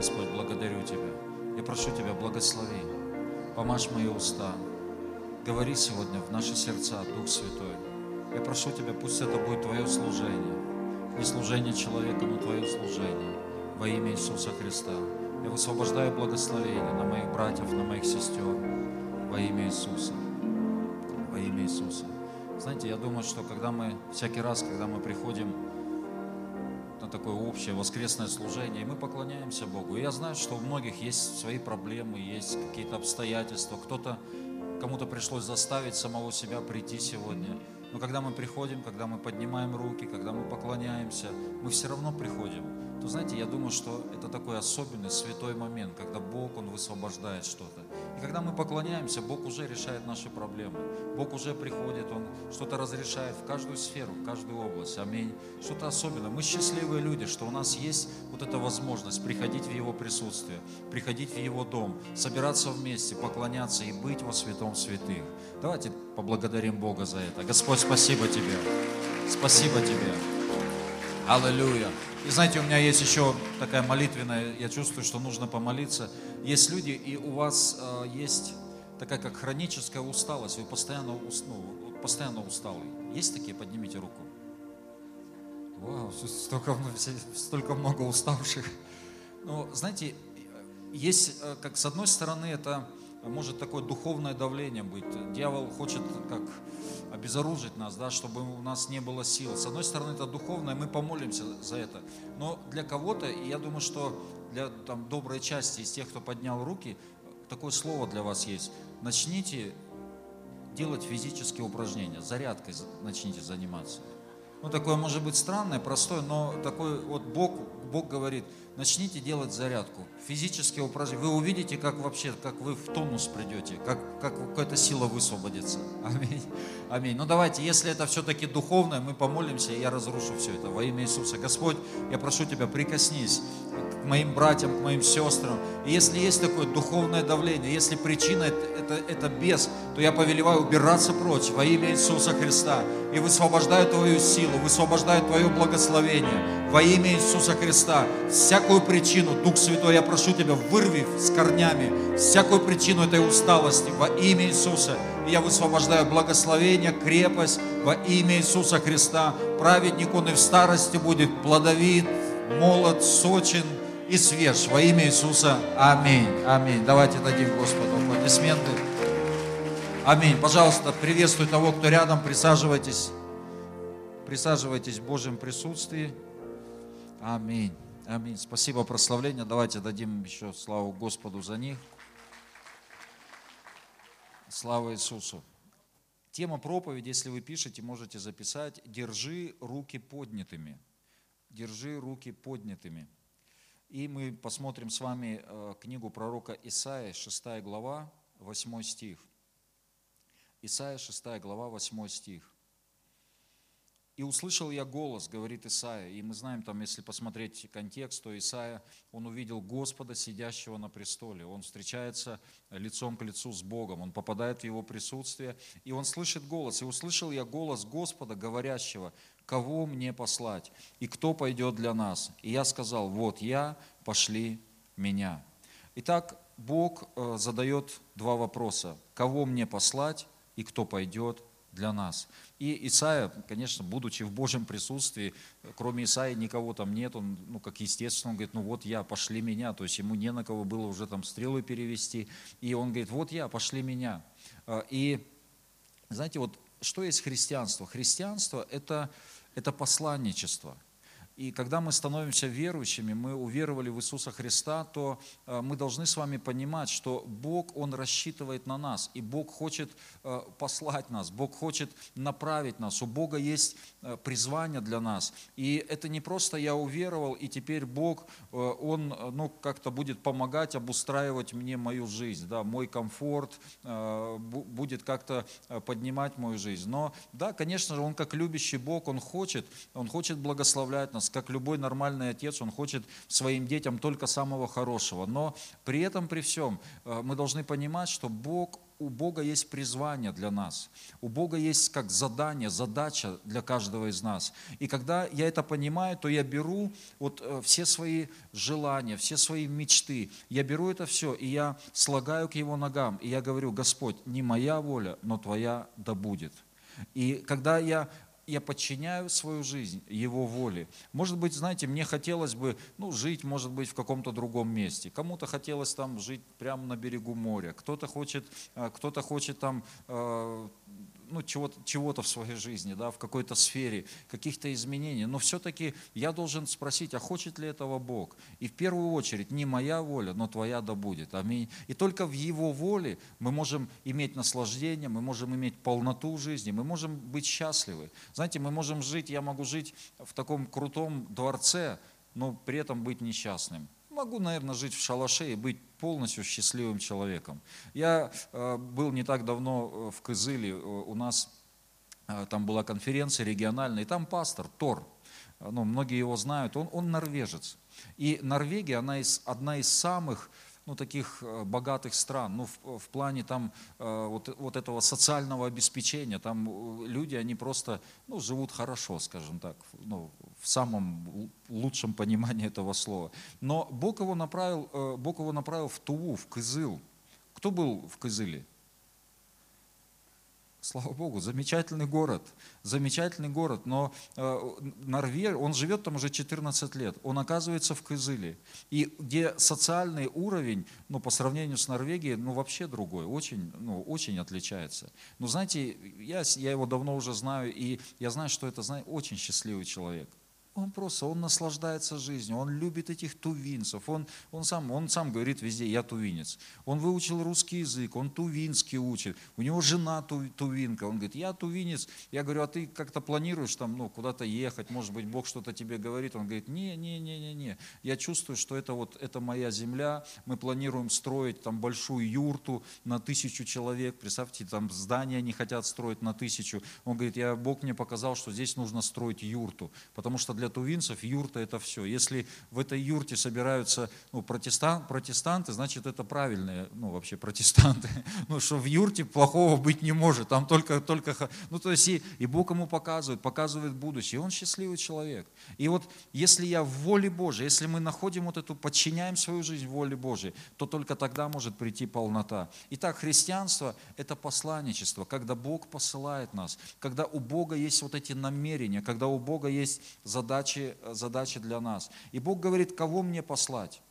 Господь, благодарю Тебя. Я прошу Тебя, благослови, помажь мои уста. Говори сегодня в наши сердца, Дух Святой. Я прошу Тебя, пусть это будет Твое служение. Не служение человека, но Твое служение. Во имя Иисуса Христа. Я высвобождаю благословение на моих братьев, на моих сестер. Во имя Иисуса. Во имя Иисуса. Знаете, я думаю, что когда мы, всякий раз, когда мы приходим такое общее воскресное служение, и мы поклоняемся Богу. И я знаю, что у многих есть свои проблемы, есть какие-то обстоятельства. Кто-то, кому-то пришлось заставить самого себя прийти сегодня. Но когда мы приходим, когда мы поднимаем руки, когда мы поклоняемся, мы все равно приходим то знаете, я думаю, что это такой особенный святой момент, когда Бог, Он высвобождает что-то. Когда мы поклоняемся, Бог уже решает наши проблемы. Бог уже приходит, Он что-то разрешает в каждую сферу, в каждую область. Аминь. Что-то особенное. Мы счастливые люди, что у нас есть вот эта возможность приходить в Его присутствие, приходить в Его дом, собираться вместе, поклоняться и быть во святом святых. Давайте поблагодарим Бога за это. Господь, спасибо Тебе. Спасибо Тебе. Аллилуйя. И знаете, у меня есть еще такая молитвенная, я чувствую, что нужно помолиться. Есть люди, и у вас э, есть такая как хроническая усталость, вы постоянно, ну, постоянно усталый. Есть такие? Поднимите руку. Вау, столько, столько много уставших. Ну, знаете, есть, э, как с одной стороны, это может такое духовное давление быть. Дьявол хочет как обезоружить нас, да, чтобы у нас не было сил. С одной стороны, это духовное, мы помолимся за это. Но для кого-то, я думаю, что для там, доброй части из тех, кто поднял руки, такое слово для вас есть. Начните делать физические упражнения, зарядкой начните заниматься. Ну, такое может быть странное, простое, но такой вот Бог, Бог говорит, начните делать зарядку, физические упражнения. Вы увидите, как вообще, как вы в тонус придете, как, как какая-то сила высвободится. Аминь. Аминь. Ну давайте, если это все-таки духовное, мы помолимся, и я разрушу все это во имя Иисуса. Господь, я прошу Тебя, прикоснись к моим братьям, к моим сестрам. И если есть такое духовное давление, если причина это, это, это бес, то я повелеваю убираться прочь во имя Иисуса Христа. И высвобождаю Твою силу, высвобождаю Твое благословение во имя Иисуса Христа. Всякую причину, Дух Святой, я прошу Тебя, вырви с корнями всякую причину этой усталости во имя Иисуса. И я высвобождаю благословение, крепость во имя Иисуса Христа. Праведник он и в старости будет плодовит, молод, сочен и свеж. Во имя Иисуса. Аминь. Аминь. Давайте дадим Господу аплодисменты. Аминь. Пожалуйста, приветствую того, кто рядом. Присаживайтесь. Присаживайтесь в Божьем присутствии. Аминь. Аминь. Спасибо, прославление. Давайте дадим еще славу Господу за них. Слава Иисусу. Тема проповеди, если вы пишете, можете записать «Держи руки поднятыми». «Держи руки поднятыми». И мы посмотрим с вами э, книгу пророка Исаия, 6 глава, 8 стих. Исаия, 6 глава, 8 стих. И услышал я голос, говорит Исаия. И мы знаем, там, если посмотреть контекст, то Исаия, он увидел Господа, сидящего на престоле. Он встречается лицом к лицу с Богом. Он попадает в его присутствие. И он слышит голос. И услышал я голос Господа, говорящего, кого мне послать? И кто пойдет для нас? И я сказал, вот я, пошли меня. Итак, Бог э, задает два вопроса. Кого мне послать и кто пойдет для нас. И Исаия, конечно, будучи в Божьем присутствии, кроме Исаии никого там нет, он, ну, как естественно, он говорит, ну вот я, пошли меня, то есть ему не на кого было уже там стрелы перевести, и он говорит, вот я, пошли меня. А, и, знаете, вот что есть христианство? Христианство – это, это посланничество – и когда мы становимся верующими, мы уверовали в Иисуса Христа, то э, мы должны с вами понимать, что Бог, Он рассчитывает на нас, и Бог хочет э, послать нас, Бог хочет направить нас. У Бога есть э, призвание для нас. И это не просто я уверовал, и теперь Бог, Он ну, как-то будет помогать обустраивать мне мою жизнь, да, мой комфорт, будет как-то поднимать мою жизнь. Но да, конечно же, Он как любящий Бог, Он хочет, Он хочет благословлять нас, как любой нормальный отец, он хочет своим детям только самого хорошего. Но при этом, при всем, э, мы должны понимать, что Бог у Бога есть призвание для нас. У Бога есть как задание, задача для каждого из нас. И когда я это понимаю, то я беру вот э, все свои желания, все свои мечты, я беру это все, и я слагаю к Его ногам, и я говорю, Господь, не моя воля, но Твоя да будет. И когда я я подчиняю свою жизнь Его воле. Может быть, знаете, мне хотелось бы ну, жить, может быть, в каком-то другом месте. Кому-то хотелось там жить прямо на берегу моря. Кто-то хочет, э, кто-то хочет там э, ну, чего-то, чего-то в своей жизни, да, в какой-то сфере, каких-то изменений. Но все-таки я должен спросить, а хочет ли этого Бог? И в первую очередь не моя воля, но твоя да будет. Аминь. И только в Его воле мы можем иметь наслаждение, мы можем иметь полноту жизни, мы можем быть счастливы. Знаете, мы можем жить, я могу жить в таком крутом дворце, но при этом быть несчастным могу, наверное, жить в шалаше и быть полностью счастливым человеком. Я э, был не так давно э, в Кызыле, у нас э, там была конференция региональная, и там пастор Тор, ну, многие его знают, он, он норвежец. И Норвегия, она из, одна из самых ну, таких э, богатых стран, ну, в, в плане там э, вот, вот этого социального обеспечения, там э, люди, они просто, ну, живут хорошо, скажем так, ну, в самом лучшем понимании этого слова. Но Бог его направил, Бог его направил в Туву, в Кызыл. Кто был в Кызыле? Слава Богу, замечательный город, замечательный город, но э, Норвег, он живет там уже 14 лет, он оказывается в Кызыле, и где социальный уровень, ну, по сравнению с Норвегией, ну, вообще другой, очень, ну, очень отличается. Но знаете, я, я его давно уже знаю, и я знаю, что это, знаете, очень счастливый человек. Он просто, он наслаждается жизнью, он любит этих тувинцев, он, он, сам, он сам говорит везде, я тувинец. Он выучил русский язык, он тувинский учит, у него жена ту, тувинка, он говорит, я тувинец. Я говорю, а ты как-то планируешь там, ну, куда-то ехать, может быть, Бог что-то тебе говорит? Он говорит, не, не, не, не, не, я чувствую, что это вот, это моя земля, мы планируем строить там большую юрту на тысячу человек, представьте, там здания они хотят строить на тысячу. Он говорит, я, Бог мне показал, что здесь нужно строить юрту, потому что для тувинцев юрта это все. Если в этой юрте собираются ну, протестан, протестанты, значит это правильные, ну вообще протестанты. Ну что в юрте плохого быть не может, там только, только ну то есть и, и Бог ему показывает, показывает будущее. Он счастливый человек. И вот если я в воле Божией, если мы находим вот эту, подчиняем свою жизнь воле Божией, то только тогда может прийти полнота. Итак, христианство – это посланничество, когда Бог посылает нас, когда у Бога есть вот эти намерения, когда у Бога есть задача задачи, задачи для нас. И Бог говорит, кого мне послать?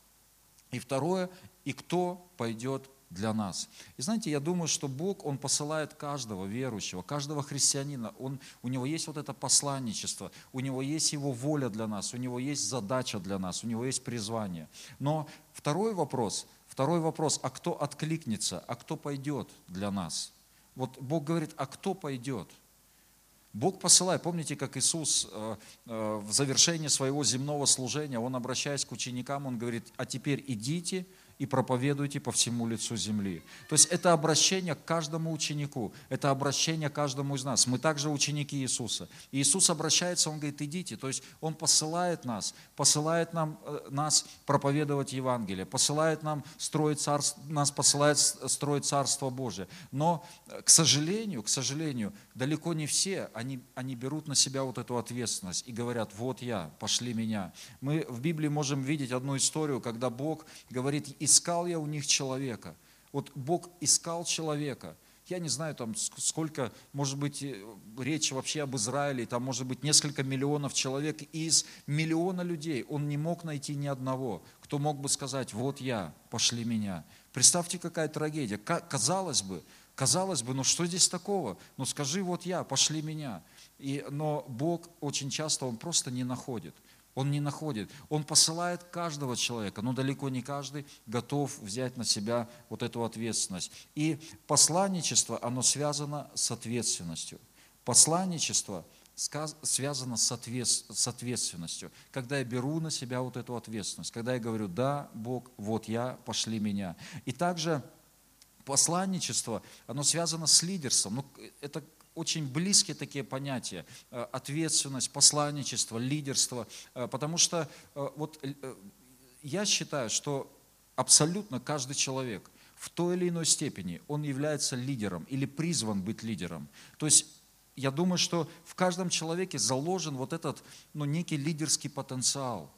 И второе, и кто пойдет для нас. И знаете, я думаю, что Бог, Он посылает каждого верующего, каждого христианина. Он, у Него есть вот это посланничество, у Него есть Его воля для нас, у Него есть задача для нас, у Него есть призвание. Но второй вопрос, второй вопрос, а кто откликнется, а кто пойдет для нас? Вот Бог говорит, а кто пойдет? Бог посылает. Помните, как Иисус э, э, в завершении своего земного служения, Он, обращаясь к ученикам, Он говорит, а теперь идите и проповедуйте по всему лицу земли. То есть это обращение к каждому ученику, это обращение к каждому из нас. Мы также ученики Иисуса. И Иисус обращается, Он говорит, идите. То есть Он посылает нас, посылает нам, э, нас проповедовать Евангелие, посылает нам строить царство, нас посылает строить Царство Божие. Но, э, к сожалению, к сожалению, далеко не все, они, они берут на себя вот эту ответственность и говорят, вот я, пошли меня. Мы в Библии можем видеть одну историю, когда Бог говорит, искал я у них человека. Вот Бог искал человека. Я не знаю, там сколько, может быть, э, речь вообще об Израиле, там может быть несколько миллионов человек, из миллиона людей он не мог найти ни одного, кто мог бы сказать, вот я, пошли меня. Представьте, какая трагедия. Казалось бы, казалось бы, ну что здесь такого? Ну скажи, вот я, пошли меня. И, но Бог очень часто, Он просто не находит. Он не находит. Он посылает каждого человека, но далеко не каждый готов взять на себя вот эту ответственность. И посланничество, оно связано с ответственностью. Посланничество связано с ответственностью. Когда я беру на себя вот эту ответственность, когда я говорю, да, Бог, вот я, пошли меня. И также посланничество, оно связано с лидерством. Ну, это очень близкие такие понятия. Э, ответственность, посланничество, лидерство. Э, потому что э, вот я считаю, что абсолютно каждый человек в той или иной степени он является лидером или призван быть лидером. То есть я думаю, что в каждом человеке заложен вот этот ну, некий лидерский потенциал,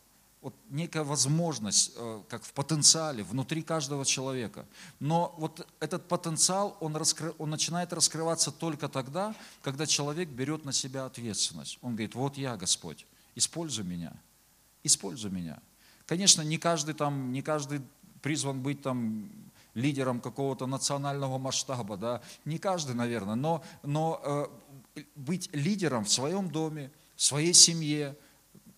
вот некая возможность, э, как в потенциале, внутри каждого человека. Но вот этот потенциал, он, раскры, он начинает раскрываться только тогда, когда человек берет на себя ответственность. Он говорит, вот я, Господь, используй меня, используй меня. Конечно, не каждый там, не каждый призван быть там лидером какого-то национального масштаба, да, не каждый, наверное, но, но э, быть лидером в своем доме, в своей семье,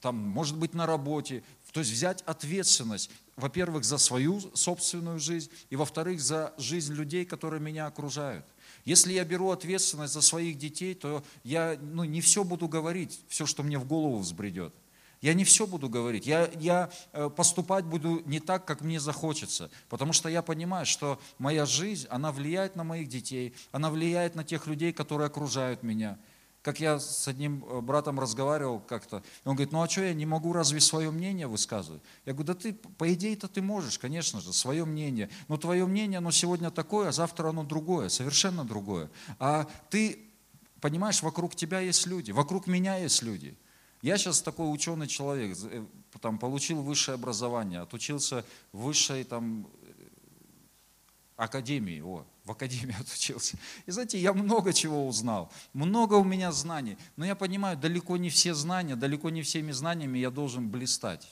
там, может быть, на работе, то есть взять ответственность, во-первых, за свою собственную жизнь, и во-вторых, за жизнь людей, которые меня окружают. Если я беру ответственность за своих детей, то я ну, не все буду говорить, все, что мне в голову взбредет. Я не все буду говорить, я, я э, поступать буду не так, как мне захочется, потому что я понимаю, что моя жизнь, она влияет на моих детей, она влияет на тех людей, которые окружают меня. Как я с одним э, братом разговаривал как-то, он говорит, ну а что я не могу разве свое мнение высказывать? Я говорю, да ты, по идее-то ты можешь, конечно же, свое мнение, но твое мнение, оно сегодня такое, а завтра оно другое, совершенно другое. А ты, понимаешь, вокруг тебя есть люди, вокруг меня есть люди. Я сейчас такой ученый человек, э, там, получил высшее образование, отучился в высшей там, э, академии, о, в академии отучился. И знаете, я много чего узнал, много у меня знаний, но я понимаю, далеко не все знания, далеко не всеми знаниями я должен блистать.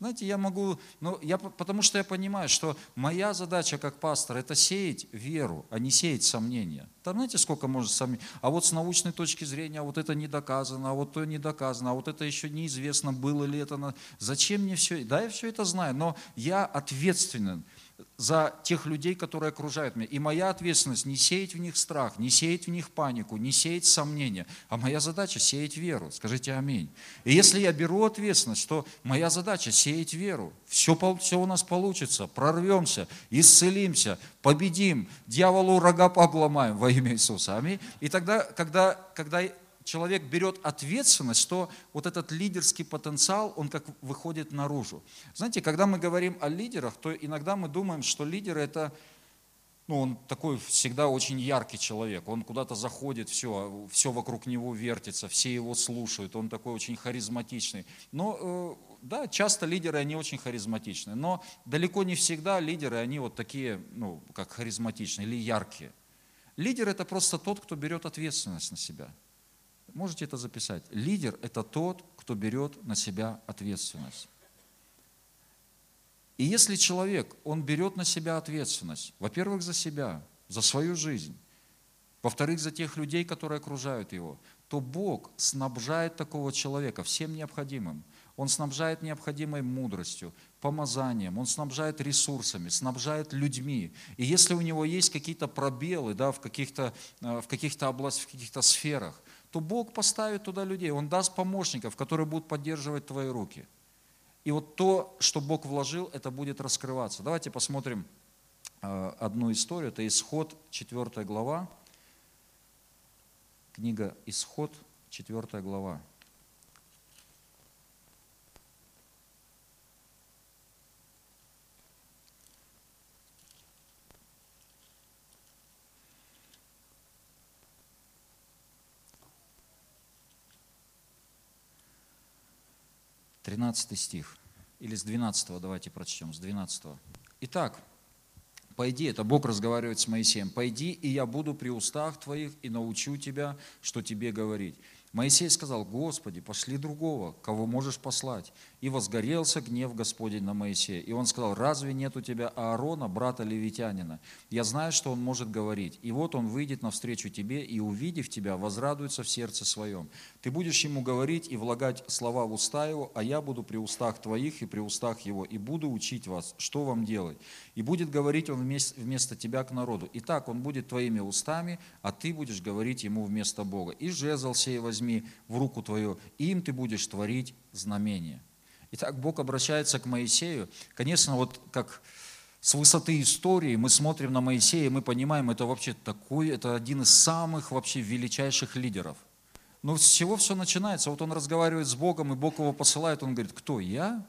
Знаете, я могу, ну, я, потому что я понимаю, что моя задача как пастор – это сеять веру, а не сеять сомнения. Там знаете, сколько может сомнений? А вот с научной точки зрения, а вот это не доказано, а вот то не доказано, а вот это еще неизвестно, было ли это. Зачем мне все? Да, я все это знаю, но я ответственен за тех людей, которые окружают меня. И моя ответственность не сеять в них страх, не сеять в них панику, не сеять сомнения, а моя задача сеять веру. Скажите аминь. И если я беру ответственность, то моя задача сеять веру. Все, все у нас получится, прорвемся, исцелимся, победим, дьяволу рога обломаем во имя Иисуса. Аминь. И тогда, когда, когда человек берет ответственность, то вот этот лидерский потенциал, он как выходит наружу. Знаете, когда мы говорим о лидерах, то иногда мы думаем, что лидер это, ну, он такой всегда очень яркий человек, он куда-то заходит, все, все вокруг него вертится, все его слушают, он такой очень харизматичный. Но э, да, часто лидеры, они очень харизматичны, но далеко не всегда лидеры, они вот такие, ну, как харизматичные или яркие. Лидер – это просто тот, кто берет ответственность на себя – Можете это записать. Лидер – это тот, кто берет на себя ответственность. И если человек, он берет на себя ответственность, во-первых, за себя, за свою жизнь, во-вторых, за тех людей, которые окружают его, то Бог снабжает такого человека всем необходимым. Он снабжает необходимой мудростью, помазанием, он снабжает ресурсами, снабжает людьми. И если у него есть какие-то пробелы да, в каких-то э, каких областях, в каких-то сферах, то Бог поставит туда людей, Он даст помощников, которые будут поддерживать твои руки. И вот то, что Бог вложил, это будет раскрываться. Давайте посмотрим э, одну историю. Это Исход, 4 глава. Книга Исход, 4 глава. 13 стих. Или с 12 давайте прочтем, с 12. Итак, пойди, это Бог разговаривает с Моисеем, пойди, и я буду при устах твоих и научу тебя, что тебе говорить. Моисей сказал, Господи, пошли другого, кого можешь послать. И возгорелся гнев Господень на Моисея. И он сказал, разве нет у тебя Аарона, брата Левитянина? Я знаю, что он может говорить. И вот он выйдет навстречу тебе, и, увидев тебя, возрадуется в сердце своем. Ты будешь ему говорить и влагать слова в уста его, а я буду при устах твоих и при устах его, и буду учить вас, что вам делать. И будет говорить он вместо, вместо тебя к народу. Итак, он будет твоими устами, а ты будешь говорить ему вместо Бога. И жезл сей возьми в руку твою, им ты будешь творить знамение. Итак, Бог обращается к Моисею. Конечно, вот как с высоты истории мы смотрим на Моисея, мы понимаем, это вообще такой, это один из самых вообще величайших лидеров. Но с чего все начинается? Вот он разговаривает с Богом, и Бог его посылает, он говорит, кто я?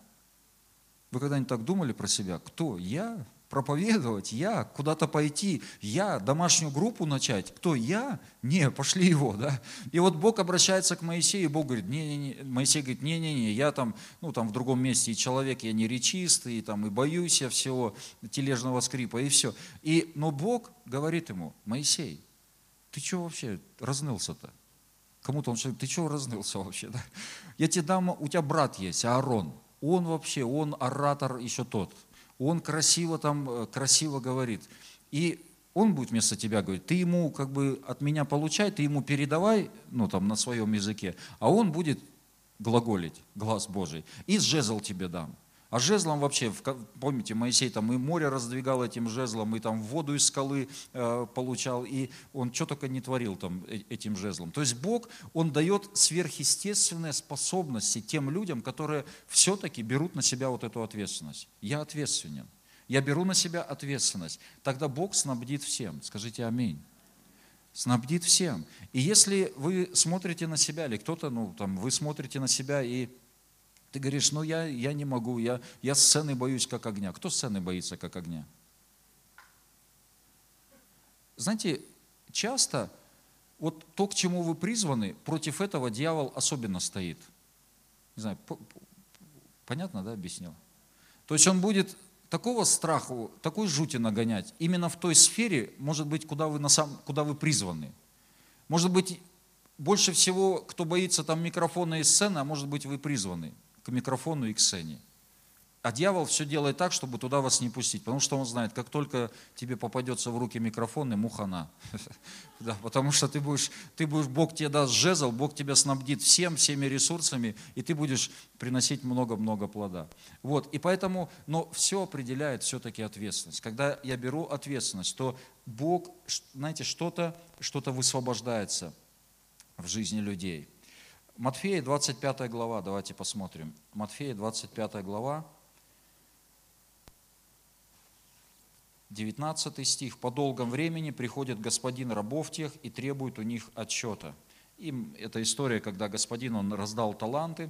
Вы когда-нибудь так думали про себя? Кто я? Проповедовать, я куда-то пойти, я домашнюю группу начать. Кто я? Не, пошли его, да. И вот Бог обращается к Моисею, и Бог говорит, не, не, не. Моисей говорит, не, не, не, я там, ну там в другом месте и человек, я не речистый, и там и боюсь я всего тележного скрипа и все. И, но Бог говорит ему, Моисей, ты что вообще разнылся-то? Кому-то он говорит, ты что разнылся вообще? Да? Я тебе дам, у тебя брат есть, Аарон. Он вообще, он оратор еще тот он красиво там, э, красиво говорит. И он будет вместо тебя говорить, ты ему как бы от меня получай, ты ему передавай, ну там на своем языке, а он будет глаголить, глаз Божий, и жезл тебе дам. А жезлом вообще, помните, Моисей там и море раздвигал этим жезлом, и там воду из скалы э, получал, и он что только не творил там э, этим жезлом. То есть Бог, Он дает сверхъестественные способности тем людям, которые все-таки берут на себя вот эту ответственность. Я ответственен. Я беру на себя ответственность. Тогда Бог снабдит всем. Скажите аминь снабдит всем. И если вы смотрите на себя, или кто-то, ну, там, вы смотрите на себя и ты говоришь, ну я, я не могу, я, я сцены боюсь как огня. Кто сцены боится как огня? Знаете, часто вот то, к чему вы призваны, против этого дьявол особенно стоит. Не знаю, понятно, да, объяснил? То есть он будет такого страху, такой жути нагонять именно в той сфере, может быть, куда вы, на сам, куда вы призваны. Может быть, больше всего, кто боится там микрофона и сцены, а может быть, вы призваны микрофону и к сцене. А дьявол все делает так, чтобы туда вас не пустить, потому что он знает, как только тебе попадется в руки микрофон, ему хана. да, потому что ты будешь, ты будешь, Бог тебе даст жезл, Бог тебя снабдит всем, всеми ресурсами, и ты будешь приносить много-много плода. Вот, и поэтому, но все определяет все-таки ответственность. Когда я беру ответственность, то Бог, знаете, что-то что высвобождается в жизни людей. Матфея 25 глава, давайте посмотрим. Матфея 25 глава, 19 стих. «По долгом времени приходит господин рабов тех и требует у них отчета». Им эта история, когда господин, он раздал таланты,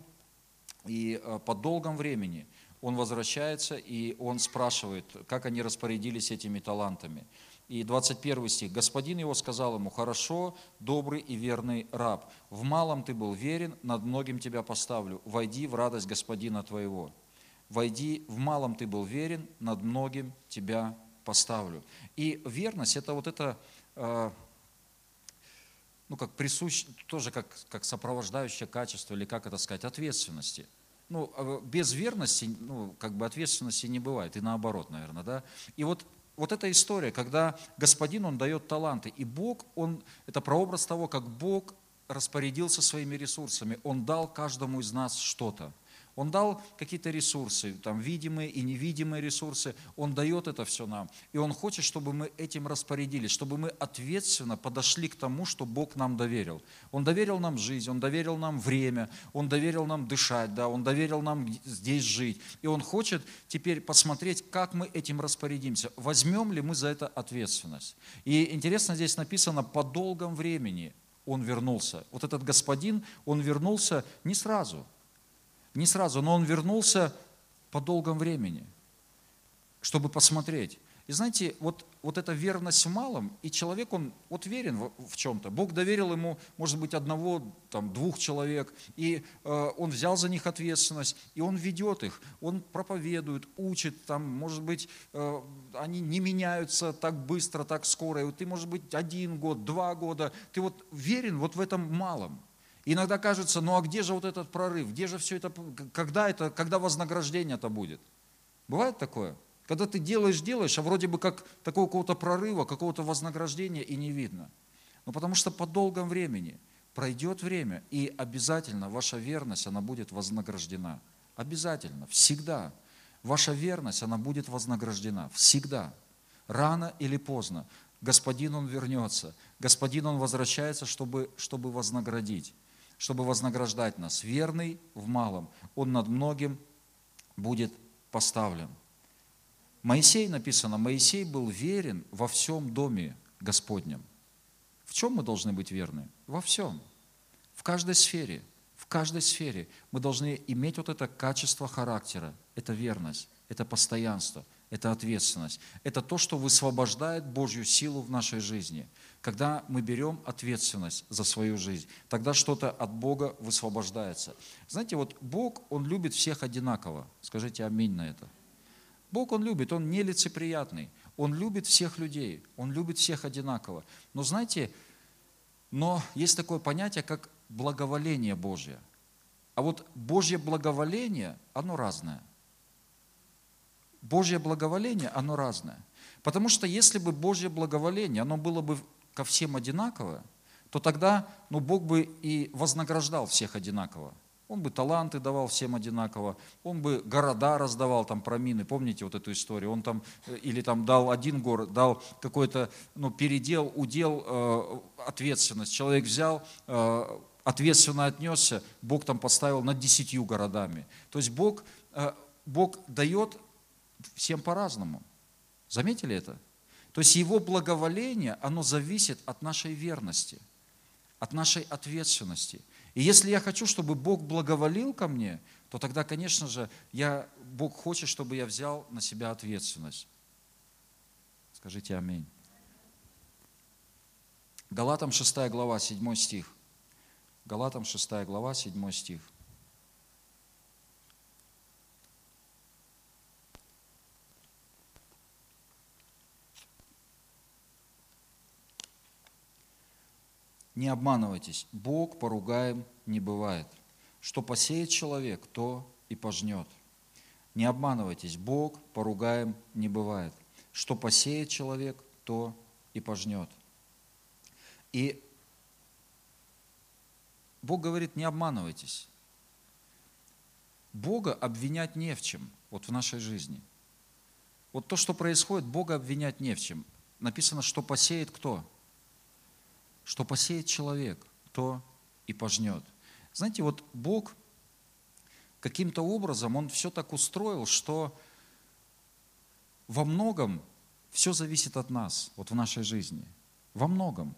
и э, по долгом времени он возвращается, и он спрашивает, как они распорядились этими талантами. И 21 стих. «Господин его сказал ему, хорошо, добрый и верный раб, в малом ты был верен, над многим тебя поставлю, войди в радость господина твоего». Войди, в малом ты был верен, над многим тебя поставлю. И верность – это вот это, э, ну, как присущ, тоже как, как сопровождающее качество, или как это сказать, ответственности. Ну, а без верности, ну, как бы ответственности не бывает, и наоборот, наверное, да. И вот вот эта история, когда Господин, Он дает таланты, и Бог, Он, это прообраз того, как Бог распорядился своими ресурсами, Он дал каждому из нас что-то. Он дал какие-то ресурсы, там видимые и невидимые ресурсы. Он дает это все нам. И Он хочет, чтобы мы этим распорядились, чтобы мы ответственно подошли к тому, что Бог нам доверил. Он доверил нам жизнь, Он доверил нам время, Он доверил нам дышать, да, Он доверил нам здесь жить. И Он хочет теперь посмотреть, как мы этим распорядимся. Возьмем ли мы за это ответственность? И интересно, здесь написано «по долгом времени» он вернулся. Вот этот господин, он вернулся не сразу – не сразу, но он вернулся по долгом времени, чтобы посмотреть. И знаете, вот, вот эта верность в малом, и человек, он вот верен в, в чем-то. Бог доверил ему, может быть, одного, там, двух человек, и э, он взял за них ответственность, и он ведет их, он проповедует, учит, там, может быть, э, они не меняются так быстро, так скоро. И вот ты, может быть, один год, два года, ты вот верен вот в этом малом. Иногда кажется, ну а где же вот этот прорыв? Где же все это, когда это, когда вознаграждение это будет? Бывает такое? Когда ты делаешь, делаешь, а вроде бы как такого какого-то прорыва, какого-то вознаграждения и не видно. Ну потому что по долгом времени пройдет время, и обязательно ваша верность, она будет вознаграждена. Обязательно, всегда. Ваша верность, она будет вознаграждена. Всегда. Рано или поздно. Господин, Он вернется. Господин, Он возвращается, чтобы, чтобы вознаградить чтобы вознаграждать нас. Верный в малом, он над многим будет поставлен. Моисей написано, Моисей был верен во всем доме Господнем. В чем мы должны быть верны? Во всем. В каждой сфере. В каждой сфере мы должны иметь вот это качество характера, это верность. это постоянство, это ответственность. Это то, что высвобождает Божью силу в нашей жизни. Когда мы берем ответственность за свою жизнь, тогда что-то от Бога высвобождается. Знаете, вот Бог, Он любит всех одинаково. Скажите аминь на это. Бог Он любит, Он нелицеприятный. Он любит всех людей, Он любит всех одинаково. Но знаете, но есть такое понятие, как благоволение Божье. А вот Божье благоволение, оно разное. Божье благоволение, оно разное. Потому что если бы Божье благоволение, оно было бы ко всем одинаковое, то тогда ну, Бог бы и вознаграждал всех одинаково. Он бы таланты давал всем одинаково, он бы города раздавал, там промины, помните вот эту историю, он там, э, или там дал один город, дал какой-то, ну, передел, удел, э, ответственность. Человек взял, э, ответственно отнесся, Бог там поставил над десятью городами. То есть Бог, э, Бог дает всем по-разному. Заметили это? То есть Его благоволение, оно зависит от нашей верности, от нашей ответственности. И если я хочу, чтобы Бог благоволил ко мне, то тогда, конечно же, я, Бог хочет, чтобы я взял на себя ответственность. Скажите аминь. Галатам 6 глава, 7 стих. Галатам 6 глава, 7 стих. Не обманывайтесь, Бог поругаем не бывает. Что посеет человек, то и пожнет. Не обманывайтесь, Бог поругаем не бывает. Что посеет человек, то и пожнет. И Бог говорит, не обманывайтесь. Бога обвинять не в чем, вот в нашей жизни. Вот то, что происходит, Бога обвинять не в чем. Написано, что посеет кто? Что посеет человек, то и пожнет. Знаете, вот Бог каким-то образом, Он все так устроил, что во многом все зависит от нас, вот в нашей жизни. Во многом.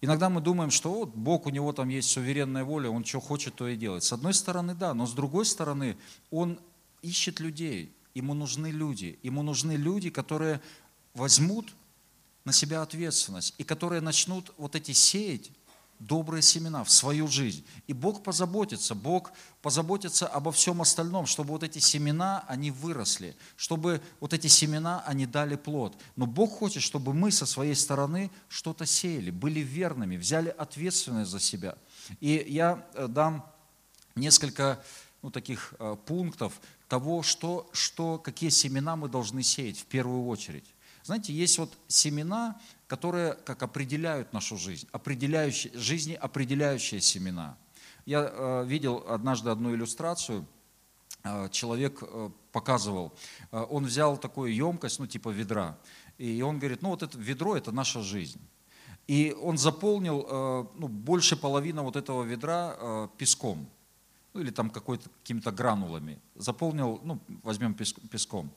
Иногда мы думаем, что вот Бог, у него там есть суверенная воля, он что хочет, то и делает. С одной стороны, да, но с другой стороны, он ищет людей, ему нужны люди, ему нужны люди, которые возьмут на себя ответственность, и которые начнут вот эти сеять добрые семена в свою жизнь. И Бог позаботится, Бог позаботится обо всем остальном, чтобы вот эти семена, они выросли, чтобы вот эти семена, они дали плод. Но Бог хочет, чтобы мы со своей стороны что-то сеяли, были верными, взяли ответственность за себя. И я э, дам несколько ну, таких э, пунктов того, что, что, какие семена мы должны сеять в первую очередь. Знаете, есть вот семена, которые как определяют нашу жизнь, определяющие, жизни определяющие семена. Я э, видел однажды одну иллюстрацию, э, человек э, показывал, э, он взял такую емкость, ну типа ведра, и он говорит, ну вот это ведро – это наша жизнь. И он заполнил э, ну, больше половины вот этого ведра э, песком, ну или там какой-то какими-то гранулами. Заполнил, ну возьмем песком.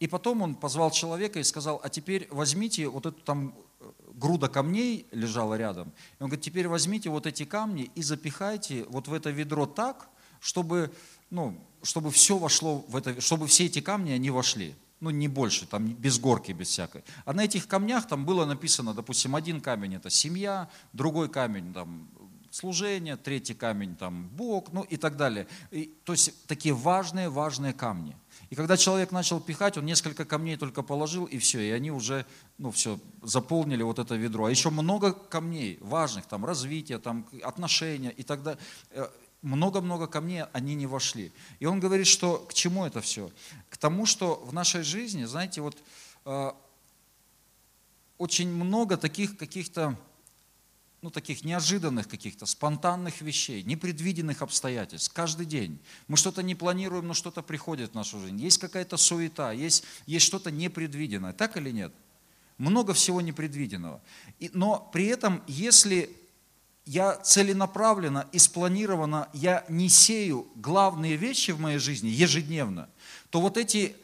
И потом он позвал человека и сказал, а теперь возьмите вот эту там э, груда камней лежала рядом. И он говорит, теперь возьмите вот эти камни и запихайте вот в это ведро так, чтобы, ну, чтобы все вошло в это, чтобы все эти камни, они вошли. Ну, не больше, там без горки, без всякой. А на этих камнях там было написано, допустим, один камень это семья, другой камень там служение, третий камень там Бог, ну и так далее. И, то есть такие важные, важные камни. И когда человек начал пихать, он несколько камней только положил, и все, и они уже, ну все, заполнили вот это ведро. А еще много камней важных, там развитие, там отношения и далее. Э, много-много камней, они не вошли. И он говорит, что к чему это все? К тому, что в нашей жизни, знаете, вот э, очень много таких каких-то ну, таких неожиданных каких-то, спонтанных вещей, непредвиденных обстоятельств каждый день. Мы что-то не планируем, но что-то приходит в нашу жизнь. Есть какая-то суета, есть, есть что-то непредвиденное. Так или нет? Много всего непредвиденного. И, но при этом, если я целенаправленно и спланированно, я не сею главные вещи в моей жизни ежедневно, то вот эти,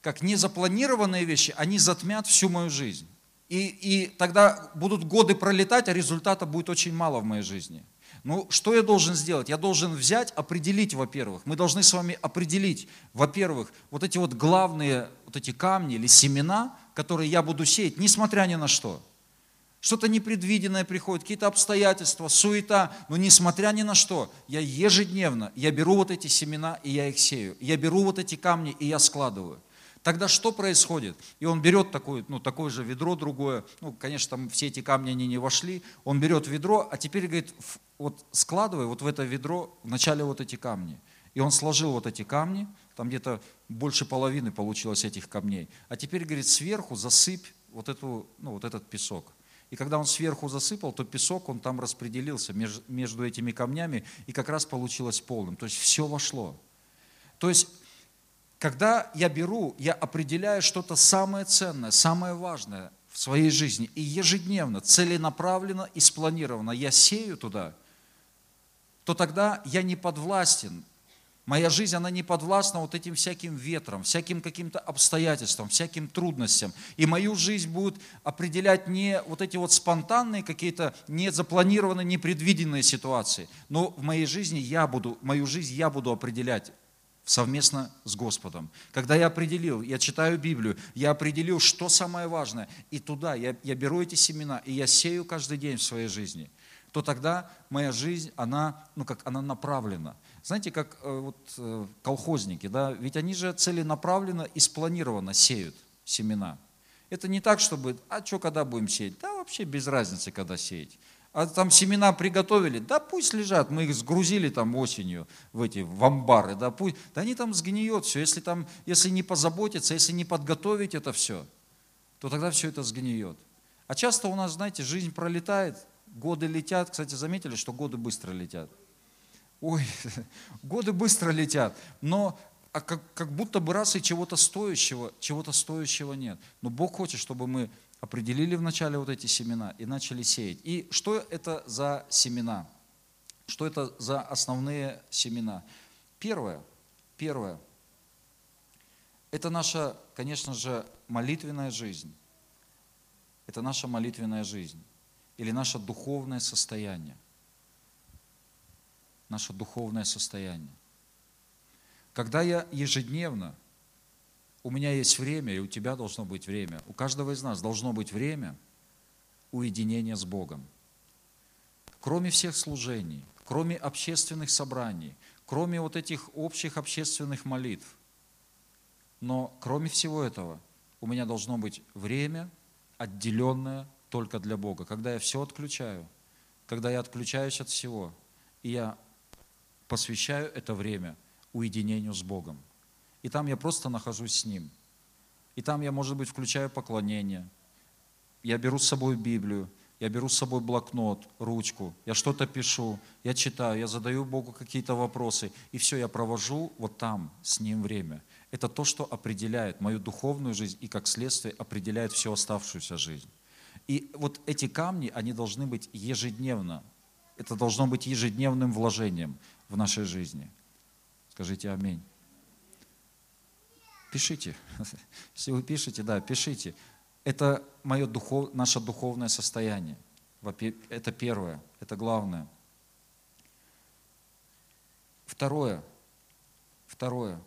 как незапланированные вещи, они затмят всю мою жизнь. И, и тогда будут годы пролетать, а результата будет очень мало в моей жизни. Ну, что я должен сделать? Я должен взять, определить, во-первых. Мы должны с вами определить, во-первых, вот эти вот главные, вот эти камни или семена, которые я буду сеять, несмотря ни на что. Что-то непредвиденное приходит, какие-то обстоятельства, суета, но несмотря ни на что, я ежедневно, я беру вот эти семена и я их сею. Я беру вот эти камни и я складываю. Тогда что происходит? И он берет такое, ну, такое же ведро другое, ну, конечно, там все эти камни, они не вошли, он берет ведро, а теперь говорит, вот складывай вот в это ведро вначале вот эти камни. И он сложил вот эти камни, там где-то больше половины получилось этих камней. А теперь, говорит, сверху засыпь вот, эту, ну, вот этот песок. И когда он сверху засыпал, то песок, он там распределился между, этими камнями, и как раз получилось полным. То есть все вошло. То есть когда я беру, я определяю что-то самое ценное, самое важное в своей жизни, и ежедневно, целенаправленно и спланированно я сею туда, то тогда я не подвластен. Моя жизнь, она не подвластна вот этим всяким ветрам, всяким каким-то обстоятельствам, всяким трудностям. И мою жизнь будут определять не вот эти вот спонтанные какие-то, не запланированные, непредвиденные ситуации. Но в моей жизни я буду, мою жизнь я буду определять совместно с Господом. Когда я определил, я читаю Библию, я определил, что самое важное, и туда я, я беру эти семена, и я сею каждый день в своей жизни, то тогда моя жизнь, она, ну как, она направлена. Знаете, как э, вот, э, колхозники, да, ведь они же целенаправленно и спланированно сеют семена. Это не так, чтобы, а что, когда будем сеять? Да вообще без разницы, когда сеять а там семена приготовили, да пусть лежат, мы их сгрузили там осенью в эти в амбары, да пусть, да они там сгниет все, если там, если не позаботиться, если не подготовить это все, то тогда все это сгниет. А часто у нас, знаете, жизнь пролетает, годы летят, кстати, заметили, что годы быстро летят? Ой, годы быстро летят, но а как, как будто бы раз и чего-то стоящего, чего-то стоящего нет. Но Бог хочет, чтобы мы определили вначале вот эти семена и начали сеять. И что это за семена? Что это за основные семена? Первое, первое, это наша, конечно же, молитвенная жизнь. Это наша молитвенная жизнь. Или наше духовное состояние. Наше духовное состояние. Когда я ежедневно у меня есть время, и у тебя должно быть время. У каждого из нас должно быть время уединения с Богом. Кроме всех служений, кроме общественных собраний, кроме вот этих общих общественных молитв. Но кроме всего этого, у меня должно быть время, отделенное только для Бога. Когда я все отключаю, когда я отключаюсь от всего, и я посвящаю это время уединению с Богом. И там я просто нахожусь с Ним. И там я, может быть, включаю поклонение. Я беру с собой Библию, я беру с собой блокнот, ручку, я что-то пишу, я читаю, я задаю Богу какие-то вопросы. И все, я провожу вот там с Ним время. Это то, что определяет мою духовную жизнь и, как следствие, определяет всю оставшуюся жизнь. И вот эти камни, они должны быть ежедневно. Это должно быть ежедневным вложением в нашей жизни. Скажите аминь. Пишите. Если вы пишете, да, пишите. Это мое духов, наше духовное состояние. Это первое, это главное. Второе, второе,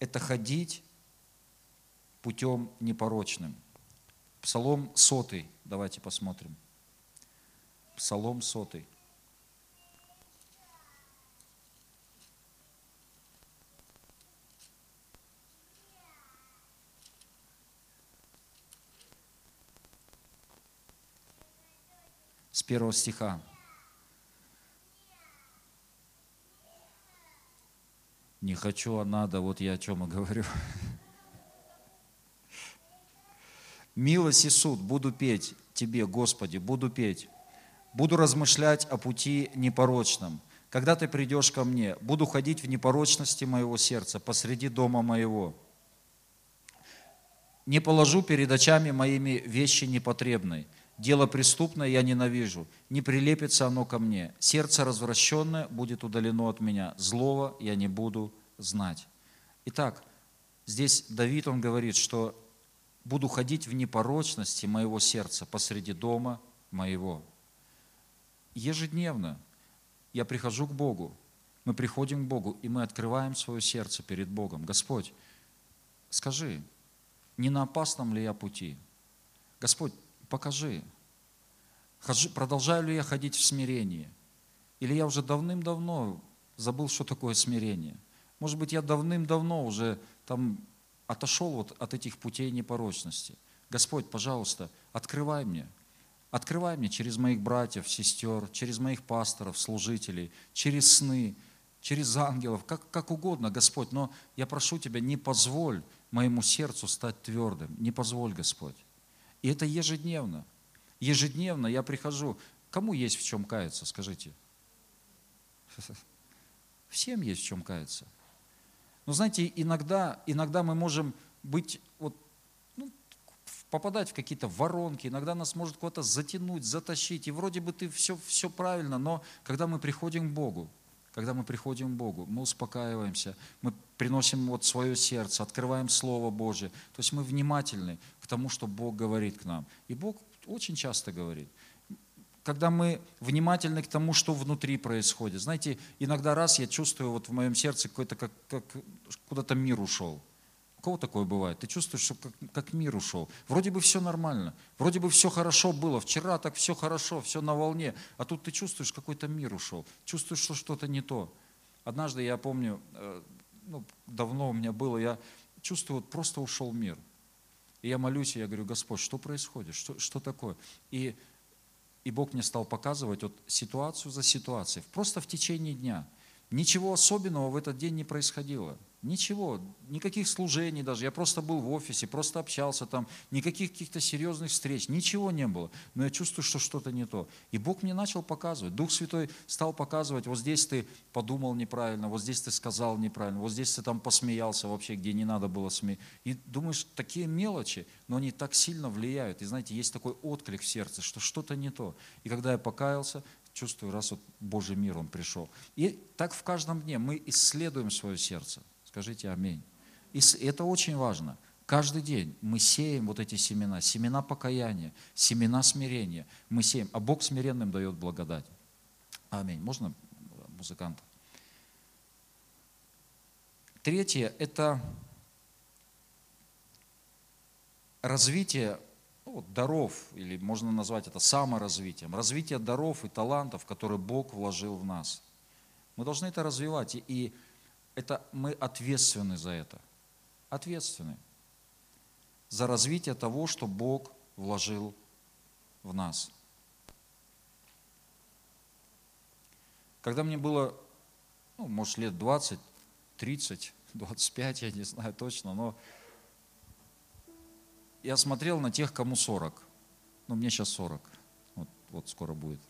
это ходить путем непорочным. Псалом сотый, давайте посмотрим. Псалом сотый. Первого стиха. Не хочу, а надо, вот я о чем и говорю. Милость и суд буду петь Тебе, Господи, буду петь. Буду размышлять о пути непорочном. Когда Ты придешь ко мне, буду ходить в непорочности моего сердца посреди дома моего. Не положу перед очами моими вещи непотребной – Дело преступное я ненавижу, не прилепится оно ко мне. Сердце развращенное будет удалено от меня, злого я не буду знать. Итак, здесь Давид, он говорит, что буду ходить в непорочности моего сердца посреди дома моего. ежедневно я прихожу к Богу, мы приходим к Богу, и мы открываем свое сердце перед Богом. Господь, скажи, не на опасном ли я пути? Господь, покажи, продолжаю ли я ходить в смирении? Или я уже давным-давно забыл, что такое смирение? Может быть, я давным-давно уже там отошел вот от этих путей непорочности. Господь, пожалуйста, открывай мне, открывай мне через моих братьев, сестер, через моих пасторов, служителей, через сны, через ангелов, как, как угодно, Господь, но я прошу Тебя, не позволь моему сердцу стать твердым, не позволь, Господь. И это ежедневно. Ежедневно я прихожу. Кому есть в чем каяться, скажите? Всем есть в чем каяться. Но знаете, иногда, иногда мы можем быть, вот, ну, попадать в какие-то воронки, иногда нас может куда-то затянуть, затащить, и вроде бы ты все, все правильно, но когда мы приходим к Богу, когда мы приходим к Богу, мы успокаиваемся, мы приносим вот свое сердце, открываем Слово Божье. То есть мы внимательны к тому, что Бог говорит к нам. И Бог очень часто говорит. Когда мы внимательны к тому, что внутри происходит. Знаете, иногда раз я чувствую вот в моем сердце какой-то, как, как куда-то мир ушел. У кого такое бывает? Ты чувствуешь, что как, как мир ушел. Вроде бы все нормально, вроде бы все хорошо было. Вчера так все хорошо, все на волне. А тут ты чувствуешь, какой-то мир ушел. Чувствуешь, что что-то не то. Однажды я помню, э, ну, давно у меня было, я чувствую, вот просто ушел мир. И я молюсь, и я говорю, Господь, что происходит, что, что такое? И, и Бог мне стал показывать вот ситуацию за ситуацией, просто в течение дня. Ничего особенного в этот день не происходило. Ничего, никаких служений даже. Я просто был в офисе, просто общался там, никаких каких-то серьезных встреч, ничего не было. Но я чувствую, что что-то не то. И Бог мне начал показывать. Дух Святой стал показывать, вот здесь ты подумал неправильно, вот здесь ты сказал неправильно, вот здесь ты там посмеялся вообще, где не надо было смеяться. И думаешь, такие мелочи, но они так сильно влияют. И знаете, есть такой отклик в сердце, что что-то не то. И когда я покаялся, чувствую, раз вот Божий мир, он пришел. И так в каждом дне мы исследуем свое сердце. Скажите аминь. И это очень важно. Каждый день мы сеем вот эти семена, семена покаяния, семена смирения. Мы сеем, а Бог смиренным дает благодать. Аминь. Можно музыканта? Третье – это развитие ну, даров, или можно назвать это саморазвитием, развитие даров и талантов, которые Бог вложил в нас. Мы должны это развивать. И это мы ответственны за это. Ответственны за развитие того, что Бог вложил в нас. Когда мне было, ну, может, лет 20, 30, 25, я не знаю точно, но я смотрел на тех, кому 40. Ну, мне сейчас 40. Вот, вот скоро будет.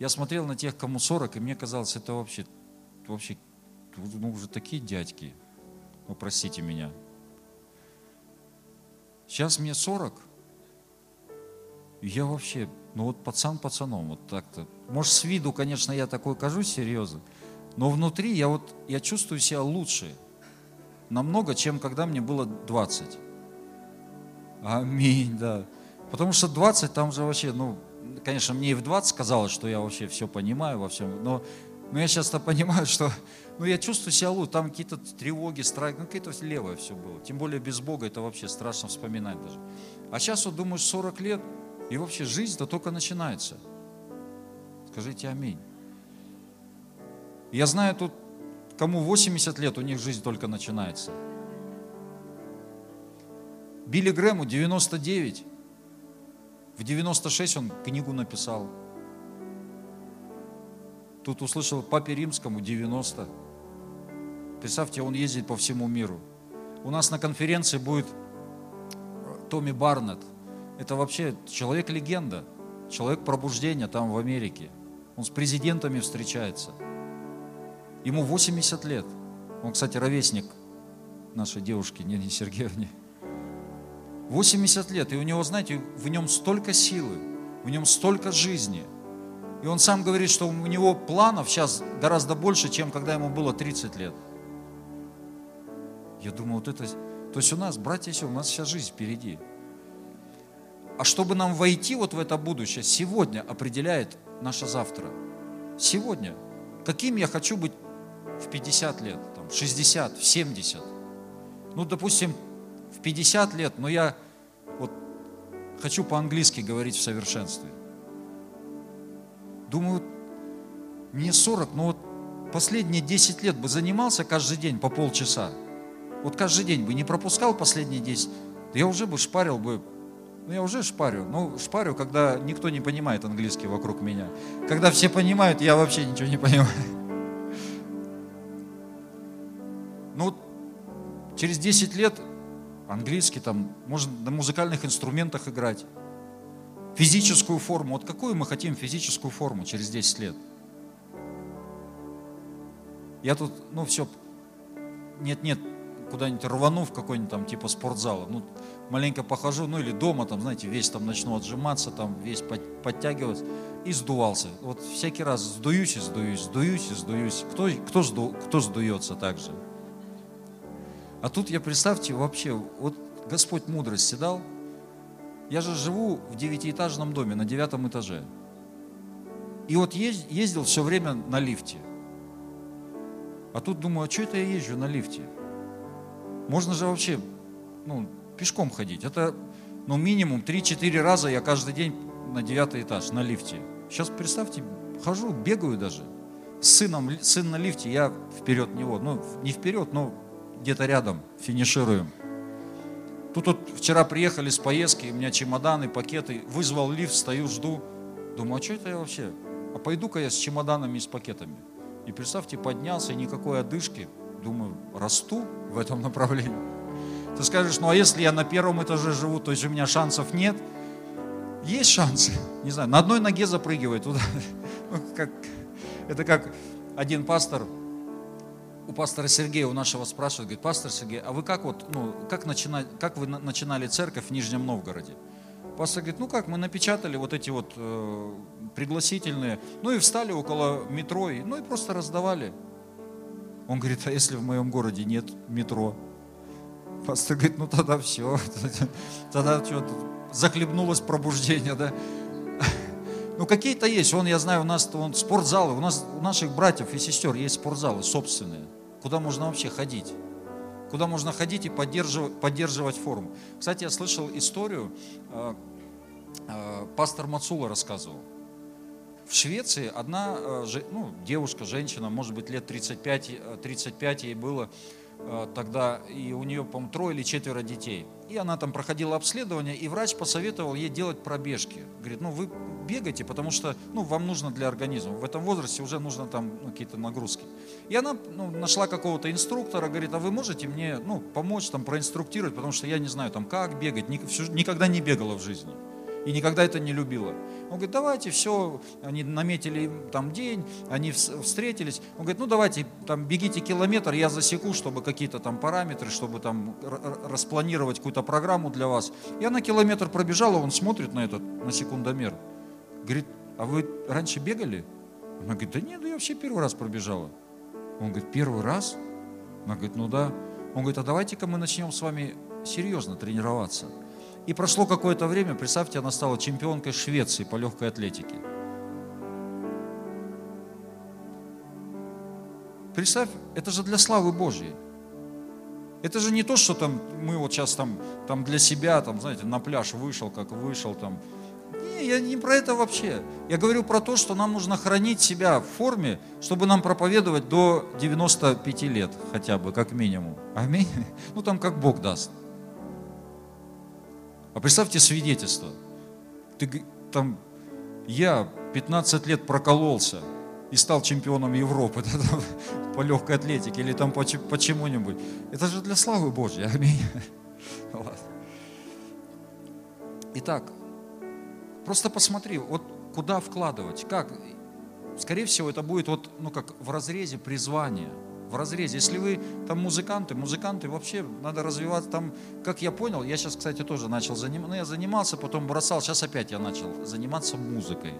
Я смотрел на тех, кому 40, и мне казалось, это вообще, вообще ну, уже такие дядьки, ну, простите меня. Сейчас мне 40, и я вообще, ну вот пацан пацаном, вот так-то. Может, с виду, конечно, я такой кажусь серьезно, но внутри я вот, я чувствую себя лучше, намного, чем когда мне было 20. Аминь, да. Потому что 20 там же вообще, ну, конечно, мне и в 20 казалось, что я вообще все понимаю во всем, но, но я сейчас-то понимаю, что ну, я чувствую себя лучше, там какие-то тревоги, страхи, ну, какое-то левое все было. Тем более без Бога это вообще страшно вспоминать даже. А сейчас вот думаешь, 40 лет, и вообще жизнь-то только начинается. Скажите аминь. Я знаю тут, кому 80 лет, у них жизнь только начинается. Билли Грэму 99. В 96 он книгу написал. Тут услышал Папе Римскому 90. Представьте, он ездит по всему миру. У нас на конференции будет Томми Барнетт. Это вообще человек-легенда, человек пробуждения там в Америке. Он с президентами встречается. Ему 80 лет. Он, кстати, ровесник нашей девушки Нине Сергеевне. 80 лет, и у него, знаете, в нем столько силы, в нем столько жизни. И он сам говорит, что у него планов сейчас гораздо больше, чем когда ему было 30 лет. Я думаю, вот это... То есть у нас, братья и сестры, у нас сейчас жизнь впереди. А чтобы нам войти вот в это будущее, сегодня определяет наше завтра. Сегодня. Каким я хочу быть в 50 лет, там, в 60, в 70. Ну, допустим, в 50 лет, но я вот хочу по-английски говорить в совершенстве. Думаю, мне 40, но вот последние 10 лет бы занимался каждый день по полчаса. Вот каждый день бы не пропускал последние 10, я уже бы шпарил бы ну, я уже шпарю. Ну, шпарю, когда никто не понимает английский вокруг меня. Когда все понимают, я вообще ничего не понимаю. Ну, через 10 лет английский там, можно на музыкальных инструментах играть. Физическую форму. Вот какую мы хотим физическую форму через 10 лет? Я тут, ну, все, нет-нет, куда-нибудь рвану в какой-нибудь там типа спортзала. Ну, маленько похожу, ну или дома, там, знаете, весь там начну отжиматься, там весь подтягиваться, и сдувался. Вот всякий раз сдуюсь и сдуюсь, сдуюсь и сдуюсь. Кто, кто, сду, кто сдуется так же? А тут я, представьте, вообще, вот Господь мудрости дал. Я же живу в девятиэтажном доме, на девятом этаже. И вот ездил все время на лифте. А тут думаю, а что это я езжу на лифте? Можно же вообще, ну, пешком ходить. Это, ну, минимум 3-4 раза я каждый день на девятый этаж, на лифте. Сейчас представьте, хожу, бегаю даже. С сыном, сын на лифте, я вперед него. Ну, не вперед, но где-то рядом, финишируем. Тут вот вчера приехали с поездки, у меня чемоданы, пакеты, вызвал лифт, стою, жду. Думаю, а что это я вообще? А пойду-ка я с чемоданами и с пакетами. И представьте, поднялся, никакой одышки. Думаю, расту в этом направлении. Ты скажешь, ну а если я на первом этаже живу, то есть у меня шансов нет? Есть шансы. Не знаю, на одной ноге запрыгивает туда. Ну, как, это как один пастор, у пастора Сергея, у нашего спрашивает, говорит, пастор Сергей, а вы как вот, ну, как, начинать, как вы начинали церковь в Нижнем Новгороде? Пастор говорит, ну как, мы напечатали вот эти вот э, пригласительные, ну и встали около метро, и, ну и просто раздавали. Он говорит, а если в моем городе нет метро? Пастор говорит, ну тогда все, тогда что, захлебнулось пробуждение, да? Ну какие-то есть, он, я знаю, у нас он, спортзалы, у нас, у наших братьев и сестер есть спортзалы собственные, куда можно вообще ходить куда можно ходить и поддерживать, поддерживать форму. Кстати, я слышал историю, э, э, пастор Мацула рассказывал. В Швеции одна э, ну, девушка, женщина, может быть, лет 35, 35 ей было, Э, тогда, и у нее, по-моему, трое или четверо детей. И она там проходила обследование, и врач посоветовал ей делать пробежки. Говорит, ну вы бегайте, потому что ну, вам нужно для организма. В этом возрасте уже нужно там ну, какие-то нагрузки. И она ну, нашла какого-то инструктора, говорит, а вы можете мне ну, помочь там проинструктировать, потому что я не знаю там как бегать, никогда не бегала в жизни и никогда это не любила. Он говорит, давайте, все, они наметили там день, они встретились. Он говорит, ну давайте, там бегите километр, я засеку, чтобы какие-то там параметры, чтобы там распланировать какую-то программу для вас. И она километр пробежала, он смотрит на этот, на секундомер. Говорит, а вы раньше бегали? Она говорит, да нет, я вообще первый раз пробежала. Он говорит, первый раз? Она говорит, ну да. Он говорит, а давайте-ка мы начнем с вами серьезно тренироваться. И прошло какое-то время, представьте, она стала чемпионкой Швеции по легкой атлетике. Представь, это же для славы Божьей. Это же не то, что там мы вот сейчас там, там для себя, там, знаете, на пляж вышел, как вышел там. Не, я не про это вообще. Я говорю про то, что нам нужно хранить себя в форме, чтобы нам проповедовать до 95 лет хотя бы, как минимум. Аминь. Ну там как Бог даст. А представьте свидетельство. Ты, там, я 15 лет прокололся и стал чемпионом Европы по легкой атлетике или там по, по чему-нибудь. Это же для славы Божьей. Аминь. Итак, просто посмотри, вот куда вкладывать, как. Скорее всего, это будет вот, ну, как в разрезе призвания – в разрезе. Если вы там музыканты, музыканты вообще надо развиваться там, как я понял, я сейчас, кстати, тоже начал заниматься, ну, я занимался, потом бросал, сейчас опять я начал заниматься музыкой.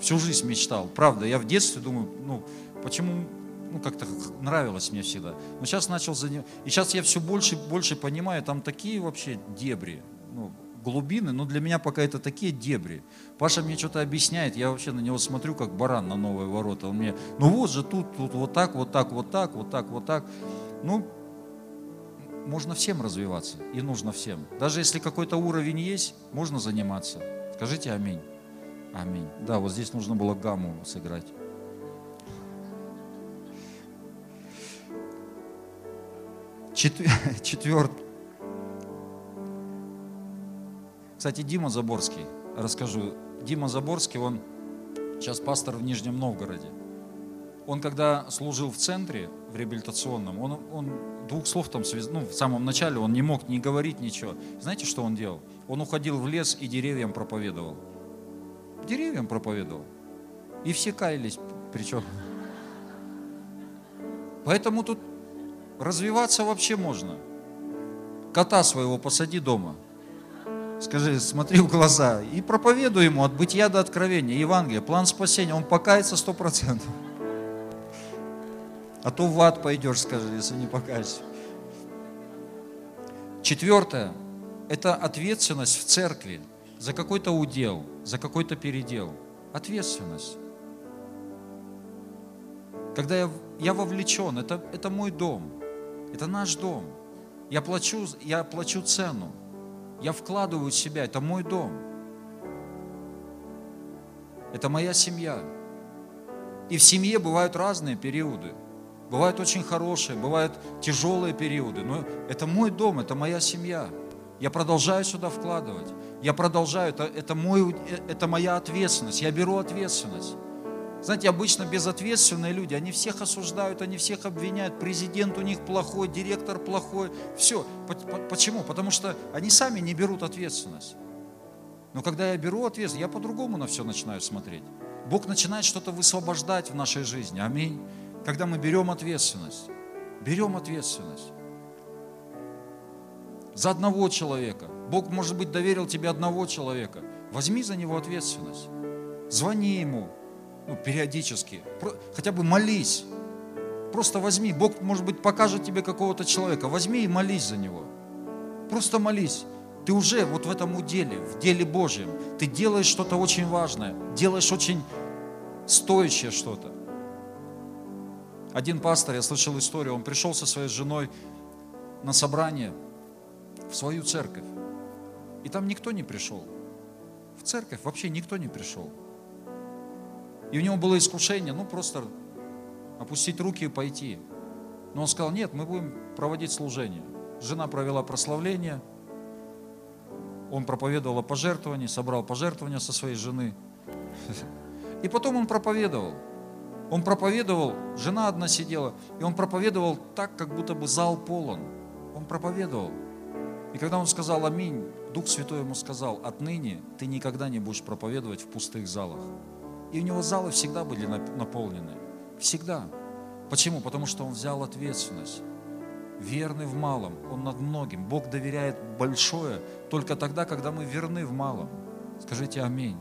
Всю жизнь мечтал. Правда, я в детстве думаю, ну, почему, ну, как-то нравилось мне всегда. Но сейчас начал заниматься. И сейчас я все больше и больше понимаю, там такие вообще дебри, глубины, но для меня пока это такие дебри. Паша мне что-то объясняет, я вообще на него смотрю, как баран на новые ворота. Он мне, ну вот же тут, тут вот так, вот так, вот так, вот так, вот так. Ну, можно всем развиваться, и нужно всем. Даже если какой-то уровень есть, можно заниматься. Скажите аминь. Аминь. Да, вот здесь нужно было гамму сыграть. Четвертый. Кстати, Дима Заборский, расскажу. Дима Заборский, он сейчас пастор в Нижнем Новгороде. Он когда служил в центре, в реабилитационном, он, он двух слов там ну, в самом начале он не мог ни говорить ничего. Знаете, что он делал? Он уходил в лес и деревьям проповедовал. Деревьям проповедовал. И все каялись, причем. Поэтому тут развиваться вообще можно. Кота своего посади дома. Скажи, смотри в глаза и проповедуй ему от бытия до откровения, Евангелие, план спасения, он покается сто процентов. А то в ад пойдешь, скажи, если не покаешься. Четвертое – это ответственность в церкви за какой-то удел, за какой-то передел. Ответственность. Когда я, я вовлечен, это, это мой дом, это наш дом. Я плачу, я плачу цену, я вкладываю в себя, это мой дом. Это моя семья. И в семье бывают разные периоды. Бывают очень хорошие, бывают тяжелые периоды, но это мой дом, это моя семья. Я продолжаю сюда вкладывать. Я продолжаю, это, это, мой, это моя ответственность. Я беру ответственность. Знаете, обычно безответственные люди, они всех осуждают, они всех обвиняют, президент у них плохой, директор плохой, все. Почему? Потому что они сами не берут ответственность. Но когда я беру ответственность, я по-другому на все начинаю смотреть. Бог начинает что-то высвобождать в нашей жизни. Аминь когда мы берем ответственность. Берем ответственность. За одного человека. Бог, может быть, доверил тебе одного человека. Возьми за него ответственность. Звони ему ну, периодически. Хотя бы молись. Просто возьми. Бог, может быть, покажет тебе какого-то человека. Возьми и молись за него. Просто молись. Ты уже вот в этом уделе, в деле Божьем, ты делаешь что-то очень важное, делаешь очень стоящее что-то. Один пастор, я слышал историю, он пришел со своей женой на собрание в свою церковь. И там никто не пришел. В церковь вообще никто не пришел. И у него было искушение, ну просто опустить руки и пойти. Но он сказал, нет, мы будем проводить служение. Жена провела прославление, он проповедовал о пожертвовании, собрал пожертвования со своей жены. И потом он проповедовал. Он проповедовал, жена одна сидела, и он проповедовал так, как будто бы зал полон. Он проповедовал. И когда он сказал «Аминь», Дух Святой ему сказал, отныне ты никогда не будешь проповедовать в пустых залах. И у него залы всегда были наполнены. Всегда. Почему? Потому что он взял ответственность. Верный в малом, он над многим. Бог доверяет большое только тогда, когда мы верны в малом. Скажите аминь.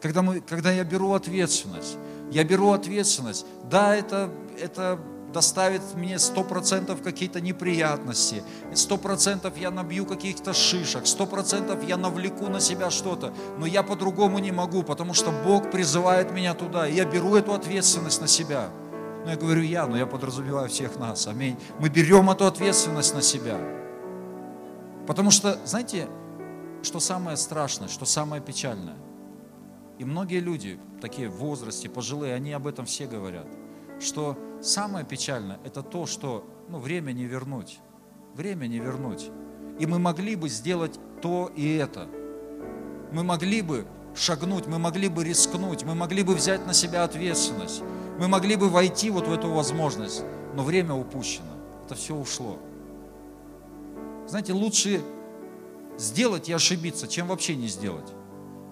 Когда, мы, когда я беру ответственность, я беру ответственность. Да, это, это доставит мне сто процентов какие-то неприятности, сто процентов я набью каких-то шишек, сто процентов я навлеку на себя что-то, но я по-другому не могу, потому что Бог призывает меня туда, и я беру эту ответственность на себя. Ну, я говорю я, но я подразумеваю всех нас, аминь. Мы берем эту ответственность на себя. Потому что, знаете, что самое страшное, что самое печальное – и многие люди, такие в возрасте, пожилые, они об этом все говорят, что самое печальное – это то, что ну, время не вернуть. Время не вернуть. И мы могли бы сделать то и это. Мы могли бы шагнуть, мы могли бы рискнуть, мы могли бы взять на себя ответственность, мы могли бы войти вот в эту возможность, но время упущено, это все ушло. Знаете, лучше сделать и ошибиться, чем вообще не сделать.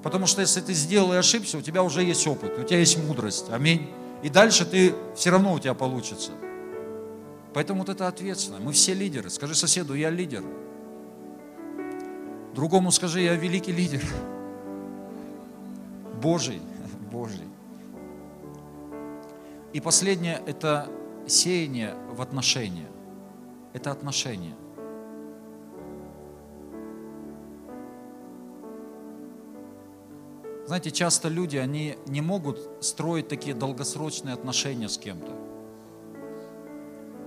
Потому что если ты сделал и ошибся, у тебя уже есть опыт, у тебя есть мудрость. Аминь. И дальше ты все равно у тебя получится. Поэтому вот это ответственно. Мы все лидеры. Скажи соседу, я лидер. Другому скажи, я великий лидер. Божий. Божий. И последнее – это сеяние в отношения. Это отношения. Знаете, часто люди, они не могут строить такие долгосрочные отношения с кем-то.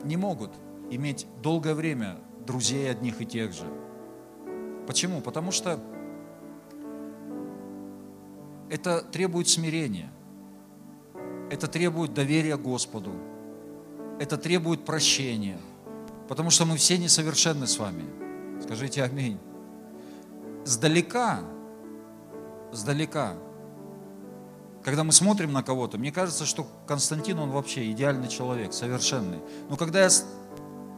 Не могут иметь долгое время друзей одних и тех же. Почему? Потому что это требует смирения. Это требует доверия Господу. Это требует прощения. Потому что мы все несовершенны с вами. Скажите аминь. Сдалека сдалека. Когда мы смотрим на кого-то, мне кажется, что Константин, он вообще идеальный человек, совершенный. Но когда я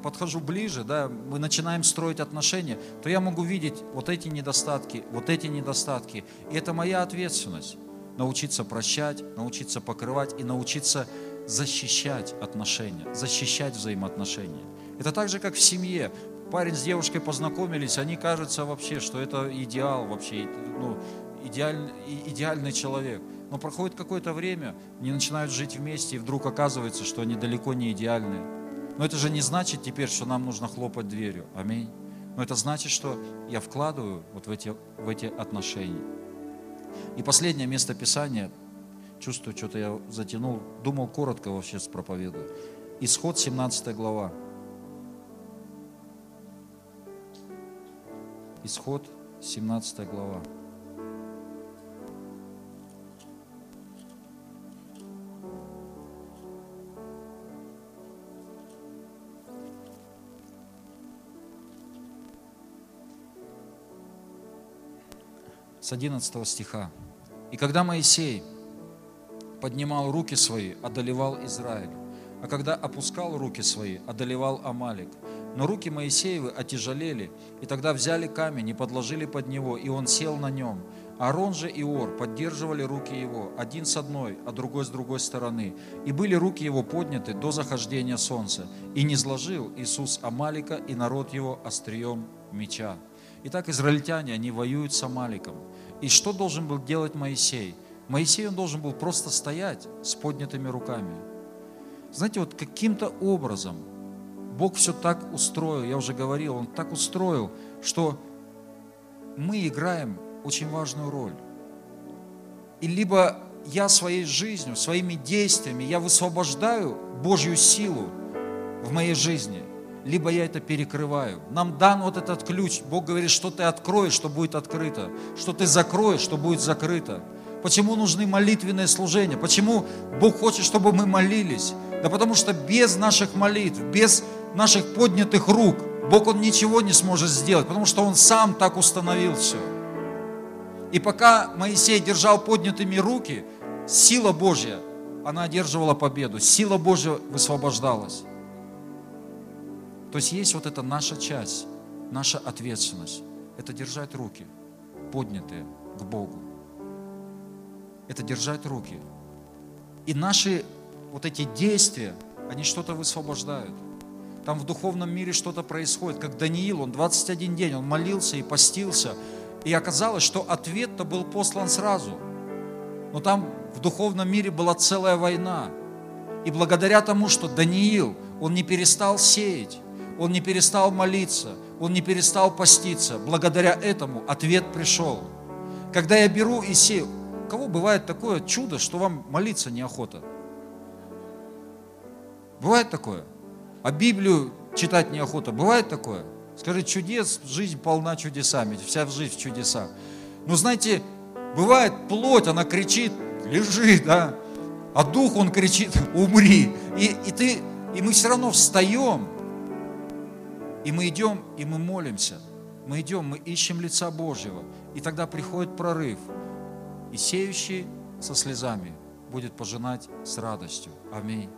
подхожу ближе, да, мы начинаем строить отношения, то я могу видеть вот эти недостатки, вот эти недостатки. И это моя ответственность. Научиться прощать, научиться покрывать и научиться защищать отношения, защищать взаимоотношения. Это так же, как в семье. Парень с девушкой познакомились, они кажутся вообще, что это идеал вообще. Ну, идеальный, идеальный человек. Но проходит какое-то время, они начинают жить вместе, и вдруг оказывается, что они далеко не идеальные. Но это же не значит теперь, что нам нужно хлопать дверью. Аминь. Но это значит, что я вкладываю вот в эти, в эти отношения. И последнее место Писания, чувствую, что-то я затянул, думал коротко вообще проповедую. Исход 17 глава. Исход 17 глава. С 11 стиха. «И когда Моисей поднимал руки свои, одолевал Израиль, а когда опускал руки свои, одолевал Амалик. Но руки Моисеевы отяжелели, и тогда взяли камень и подложили под него, и он сел на нем. Аарон же и Ор поддерживали руки его, один с одной, а другой с другой стороны. И были руки его подняты до захождения солнца. И не сложил Иисус Амалика и народ его острием меча. Итак, израильтяне, они воюют с Амаликом. И что должен был делать Моисей? Моисей, он должен был просто стоять с поднятыми руками. Знаете, вот каким-то образом Бог все так устроил, я уже говорил, Он так устроил, что мы играем очень важную роль. И либо я своей жизнью, своими действиями, я высвобождаю Божью силу в моей жизни – либо я это перекрываю. Нам дан вот этот ключ. Бог говорит, что ты откроешь, что будет открыто, что ты закроешь, что будет закрыто. Почему нужны молитвенные служения? Почему Бог хочет, чтобы мы молились? Да потому что без наших молитв, без наших поднятых рук, Бог Он ничего не сможет сделать, потому что Он сам так установил все. И пока Моисей держал поднятыми руки, сила Божья, она одерживала победу, сила Божья высвобождалась. То есть есть вот эта наша часть, наша ответственность. Это держать руки, поднятые к Богу. Это держать руки. И наши вот эти действия, они что-то высвобождают. Там в духовном мире что-то происходит, как Даниил, он 21 день, он молился и постился. И оказалось, что ответ-то был послан сразу. Но там в духовном мире была целая война. И благодаря тому, что Даниил, он не перестал сеять, он не перестал молиться, он не перестал поститься. Благодаря этому ответ пришел. Когда я беру и сею, у кого бывает такое чудо, что вам молиться неохота? Бывает такое? А Библию читать неохота? Бывает такое? Скажи, чудес, жизнь полна чудесами, вся жизнь в чудесах. Но знаете, бывает плоть, она кричит, лежи, да, а дух, он кричит, умри. И, и, ты, и мы все равно встаем, и мы идем, и мы молимся. Мы идем, мы ищем лица Божьего. И тогда приходит прорыв. И сеющий со слезами будет пожинать с радостью. Аминь.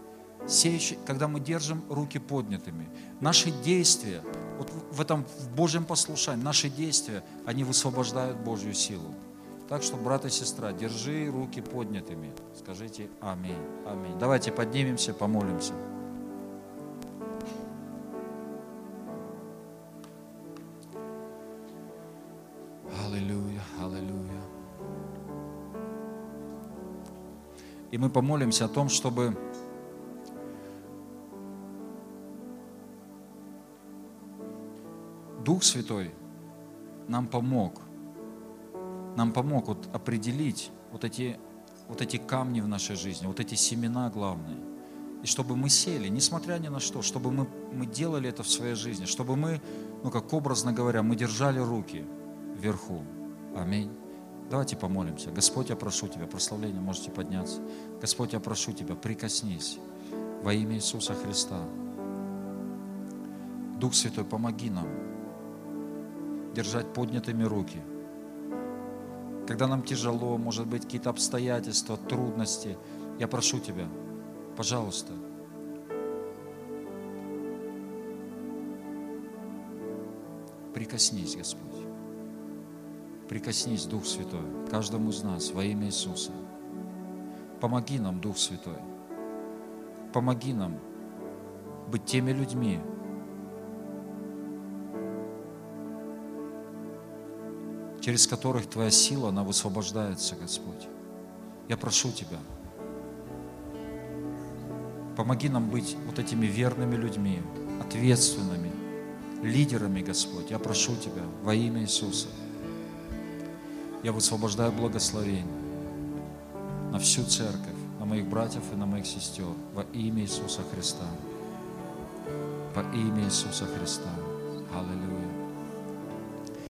Сеющий, когда мы держим руки поднятыми, наши действия, вот в этом в Божьем послушании, наши действия, они высвобождают Божью силу. Так что, брат и сестра, держи руки поднятыми. Скажите аминь. Аминь. Давайте поднимемся, помолимся. И мы помолимся о том, чтобы Дух Святой нам помог нам помог вот определить вот эти, вот эти камни в нашей жизни, вот эти семена главные. И чтобы мы сели, несмотря ни на что, чтобы мы, мы делали это в своей жизни, чтобы мы, ну как образно говоря, мы держали руки вверху. Аминь. Давайте помолимся. Господь, я прошу Тебя, прославление можете подняться. Господь, я прошу Тебя, прикоснись во имя Иисуса Христа. Дух Святой, помоги нам держать поднятыми руки. Когда нам тяжело, может быть, какие-то обстоятельства, трудности, я прошу Тебя, пожалуйста, прикоснись, Господь. Прикоснись, Дух Святой, каждому из нас во имя Иисуса. Помоги нам, Дух Святой. Помоги нам быть теми людьми, через которых Твоя сила, она высвобождается, Господь. Я прошу Тебя, помоги нам быть вот этими верными людьми, ответственными, лидерами, Господь. Я прошу Тебя во имя Иисуса. Я высвобождаю благословение на всю церковь, на моих братьев и на моих сестер во имя Иисуса Христа. Во имя Иисуса Христа. Аллилуйя.